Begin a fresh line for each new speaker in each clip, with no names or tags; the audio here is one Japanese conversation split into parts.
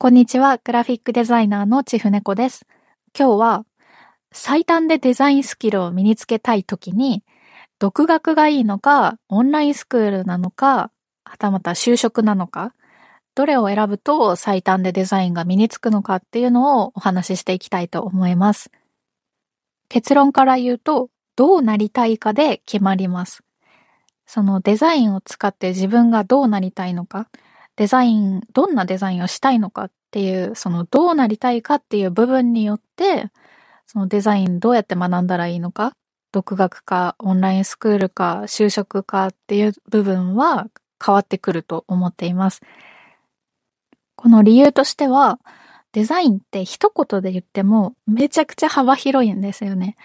こんにちは、グラフィックデザイナーのちふねこです。今日は、最短でデザインスキルを身につけたいときに、独学がいいのか、オンラインスクールなのか、はたまた就職なのか、どれを選ぶと最短でデザインが身につくのかっていうのをお話ししていきたいと思います。結論から言うと、どうなりたいかで決まります。そのデザインを使って自分がどうなりたいのか、デザイン、どんなデザインをしたいのかっていう、そのどうなりたいかっていう部分によって、そのデザインどうやって学んだらいいのか、独学か、オンラインスクールか、就職かっていう部分は変わってくると思っています。この理由としては、デザインって一言で言ってもめちゃくちゃ幅広いんですよね。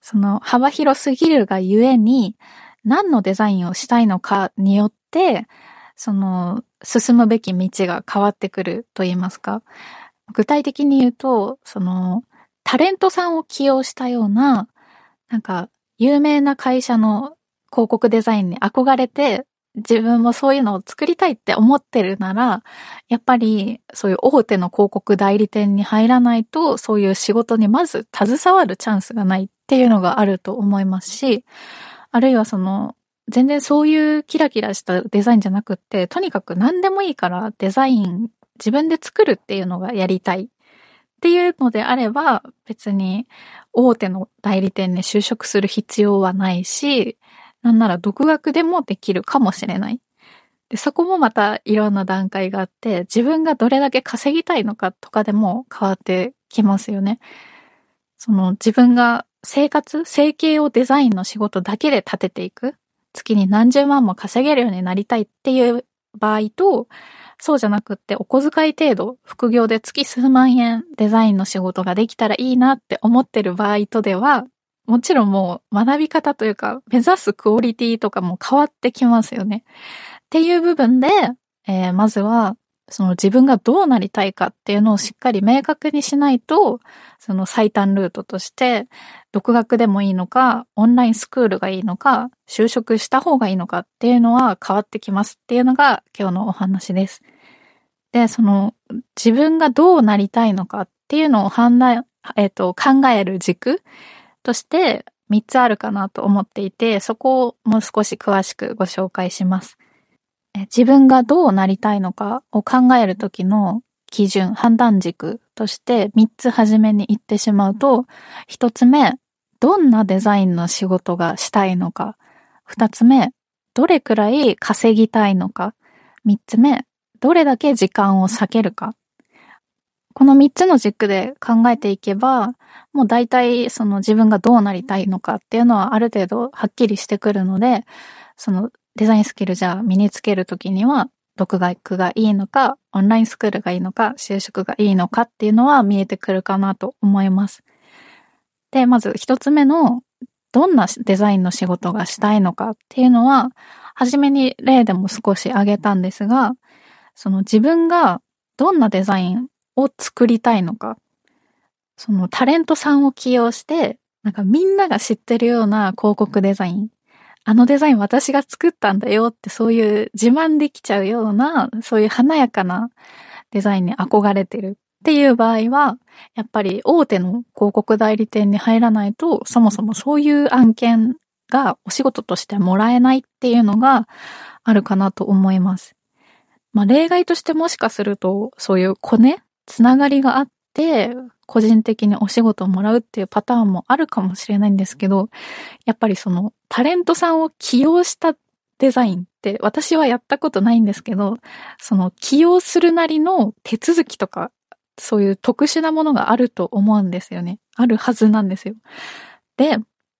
その幅広すぎるがゆえに何のデザインをしたいのかによってその、進むべき道が変わってくると言いますか。具体的に言うと、その、タレントさんを起用したような、なんか、有名な会社の広告デザインに憧れて、自分もそういうのを作りたいって思ってるなら、やっぱりそういう大手の広告代理店に入らないと、そういう仕事にまず携わるチャンスがないっていうのがあると思いますし、あるいはその、全然そういうキラキラしたデザインじゃなくって、とにかく何でもいいからデザイン自分で作るっていうのがやりたいっていうのであれば、別に大手の代理店に就職する必要はないし、なんなら独学でもできるかもしれない。で、そこもまたいろんな段階があって、自分がどれだけ稼ぎたいのかとかでも変わってきますよね。その自分が生活、生計をデザインの仕事だけで立てていく。月に何十万も稼げるようになりたいっていう場合と、そうじゃなくってお小遣い程度、副業で月数万円デザインの仕事ができたらいいなって思ってる場合とでは、もちろんもう学び方というか、目指すクオリティとかも変わってきますよね。っていう部分で、えー、まずはその自分がどうなりたいかっていうのをしっかり明確にしないと、その最短ルートとして、独学でもいいのか、オンラインスクールがいいのか、就職した方がいいのかっていうのは変わってきますっていうのが今日のお話です。で、その自分がどうなりたいのかっていうのを判断、えっ、ー、と、考える軸として3つあるかなと思っていて、そこをもう少し詳しくご紹介します。自分がどうなりたいのかを考えるときの基準、判断軸として3つ初めに言ってしまうと、1つ目、どんなデザインの仕事がしたいのか。2つ目、どれくらい稼ぎたいのか。3つ目、どれだけ時間を避けるか。この3つの軸で考えていけば、もう大体その自分がどうなりたいのかっていうのはある程度はっきりしてくるので、そのデザインスキルじゃあ身につけるときには、独学がいいのか、オンラインスクールがいいのか、就職がいいのかっていうのは見えてくるかなと思います。で、まず一つ目の、どんなデザインの仕事がしたいのかっていうのは、はじめに例でも少し挙げたんですが、その自分がどんなデザインを作りたいのか、そのタレントさんを起用して、なんかみんなが知ってるような広告デザインあのデザイン私が作ったんだよってそういう自慢できちゃうような、そういう華やかなデザインに憧れてるっていう場合は、やっぱり大手の広告代理店に入らないと、そもそもそういう案件がお仕事としてもらえないっていうのがあるかなと思います。まあ例外としてもしかすると、そういうコネつながりがあって、個人的にお仕事をもらうっていうパターンもあるかもしれないんですけど、やっぱりそのタレントさんを起用したデザインって私はやったことないんですけど、その起用するなりの手続きとか、そういう特殊なものがあると思うんですよね。あるはずなんですよ。で、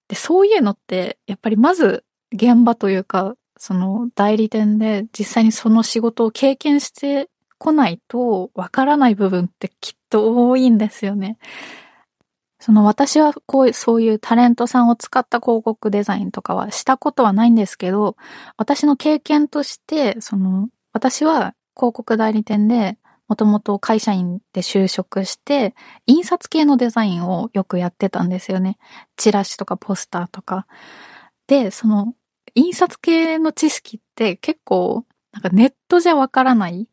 でそういうのって、やっぱりまず現場というか、その代理店で実際にその仕事を経験してこないとわからない部分ってきっと多いんですよね。その私はこうそういうタレントさんを使った広告デザインとかはしたことはないんですけど、私の経験として、その私は広告代理店でもともと会社員で就職して、印刷系のデザインをよくやってたんですよね。チラシとかポスターとか。で、その印刷系の知識って結構なんかネットじゃわからない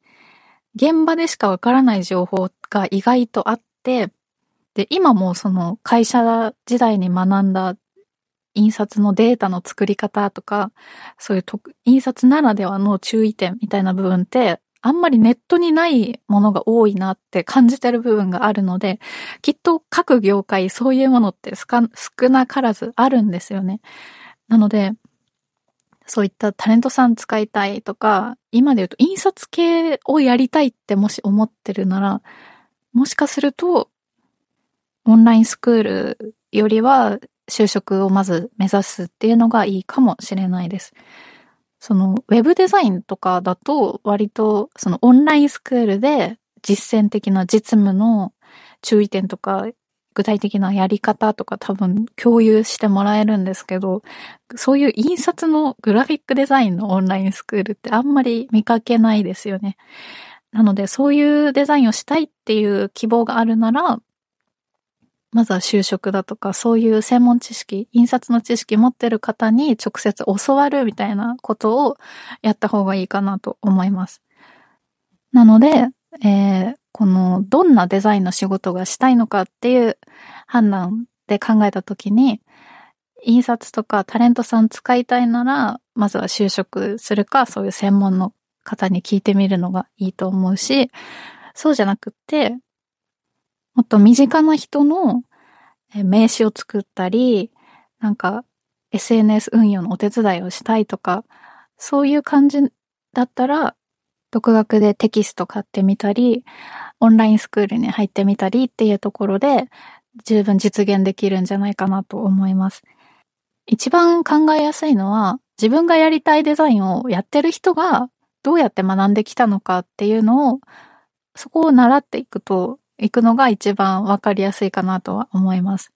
現場でしかわからない情報が意外とあって、で、今もその会社時代に学んだ印刷のデータの作り方とか、そういう印刷ならではの注意点みたいな部分って、あんまりネットにないものが多いなって感じてる部分があるので、きっと各業界そういうものって少なからずあるんですよね。なので、そういったタレントさん使いたいとか、今で言うと印刷系をやりたいってもし思ってるなら、もしかすると、オンラインスクールよりは就職をまず目指すっていうのがいいかもしれないです。そのウェブデザインとかだと割とそのオンラインスクールで実践的な実務の注意点とか具体的なやり方とか多分共有してもらえるんですけど、そういう印刷のグラフィックデザインのオンラインスクールってあんまり見かけないですよね。なのでそういうデザインをしたいっていう希望があるなら、まずは就職だとか、そういう専門知識、印刷の知識持ってる方に直接教わるみたいなことをやった方がいいかなと思います。なので、えー、このどんなデザインの仕事がしたいのかっていう判断で考えたときに、印刷とかタレントさん使いたいなら、まずは就職するか、そういう専門の方に聞いてみるのがいいと思うし、そうじゃなくって、もっと身近な人の名刺を作ったり、なんか SNS 運用のお手伝いをしたいとか、そういう感じだったら、独学でテキスト買ってみたり、オンラインスクールに入ってみたりっていうところで十分実現できるんじゃないかなと思います。一番考えやすいのは自分がやりたいデザインをやってる人がどうやって学んできたのかっていうのをそこを習っていくと、いくのが一番わかりやすいかなとは思います。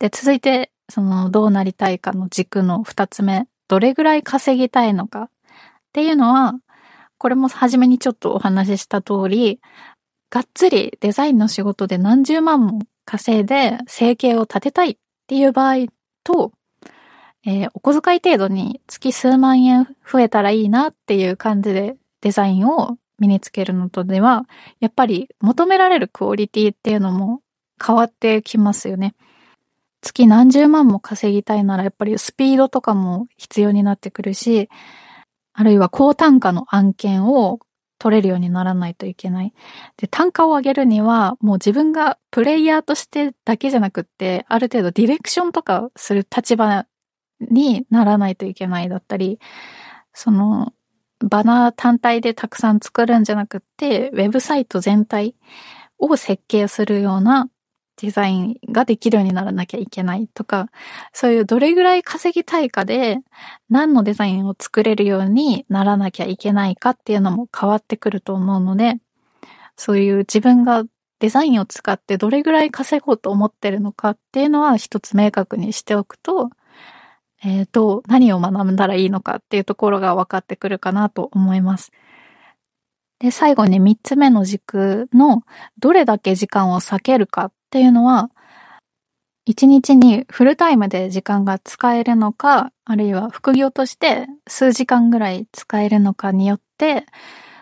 で、続いて、その、どうなりたいかの軸の二つ目、どれぐらい稼ぎたいのかっていうのは、これも初めにちょっとお話しした通り、がっつりデザインの仕事で何十万も稼いで生計を立てたいっていう場合と、えー、お小遣い程度に月数万円増えたらいいなっていう感じでデザインを身につけるのとでは、やっぱり求められるクオリティっていうのも変わってきますよね。月何十万も稼ぎたいならやっぱりスピードとかも必要になってくるし、あるいは高単価の案件を取れるようにならないといけない。で、単価を上げるには、もう自分がプレイヤーとしてだけじゃなくって、ある程度ディレクションとかする立場にならないといけないだったり、その、バナー単体でたくさん作るんじゃなくって、ウェブサイト全体を設計するようなデザインができるようにならなきゃいけないとか、そういうどれぐらい稼ぎたいかで何のデザインを作れるようにならなきゃいけないかっていうのも変わってくると思うので、そういう自分がデザインを使ってどれぐらい稼ごうと思ってるのかっていうのは一つ明確にしておくと、えっ、ー、と、何を学んだらいいのかっていうところが分かってくるかなと思います。で、最後に三つ目の軸のどれだけ時間を避けるかっていうのは、一日にフルタイムで時間が使えるのか、あるいは副業として数時間ぐらい使えるのかによって、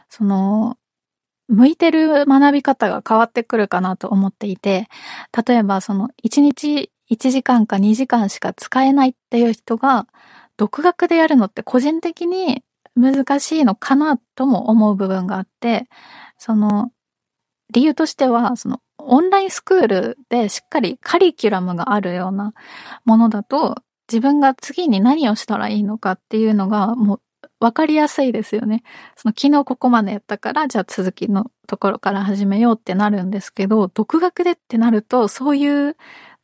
その、向いてる学び方が変わってくるかなと思っていて、例えばその一日1時間か2時間しか使えないっていう人が、独学でやるのって個人的に難しいのかなとも思う部分があって、その、理由としては、その、オンラインスクールでしっかりカリキュラムがあるようなものだと、自分が次に何をしたらいいのかっていうのがもうわかりやすいですよね。その昨日ここまでやったから、じゃあ続きのところから始めようってなるんですけど、独学でってなると、そういう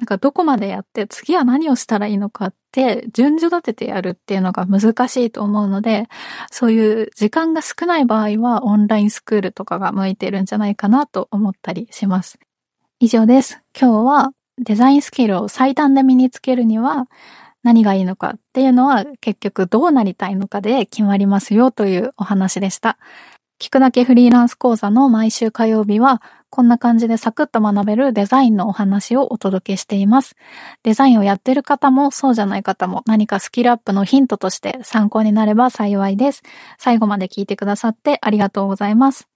なんかどこまでやって次は何をしたらいいのかって順序立ててやるっていうのが難しいと思うので、そういう時間が少ない場合はオンラインスクールとかが向いてるんじゃないかなと思ったりします。以上です。今日はデザインスキルを最短で身につけるには何がいいのかっていうのは結局どうなりたいのかで決まりますよというお話でした。聞くだけフリーランス講座の毎週火曜日はこんな感じでサクッと学べるデザインのお話をお届けしています。デザインをやってる方もそうじゃない方も何かスキルアップのヒントとして参考になれば幸いです。最後まで聞いてくださってありがとうございます。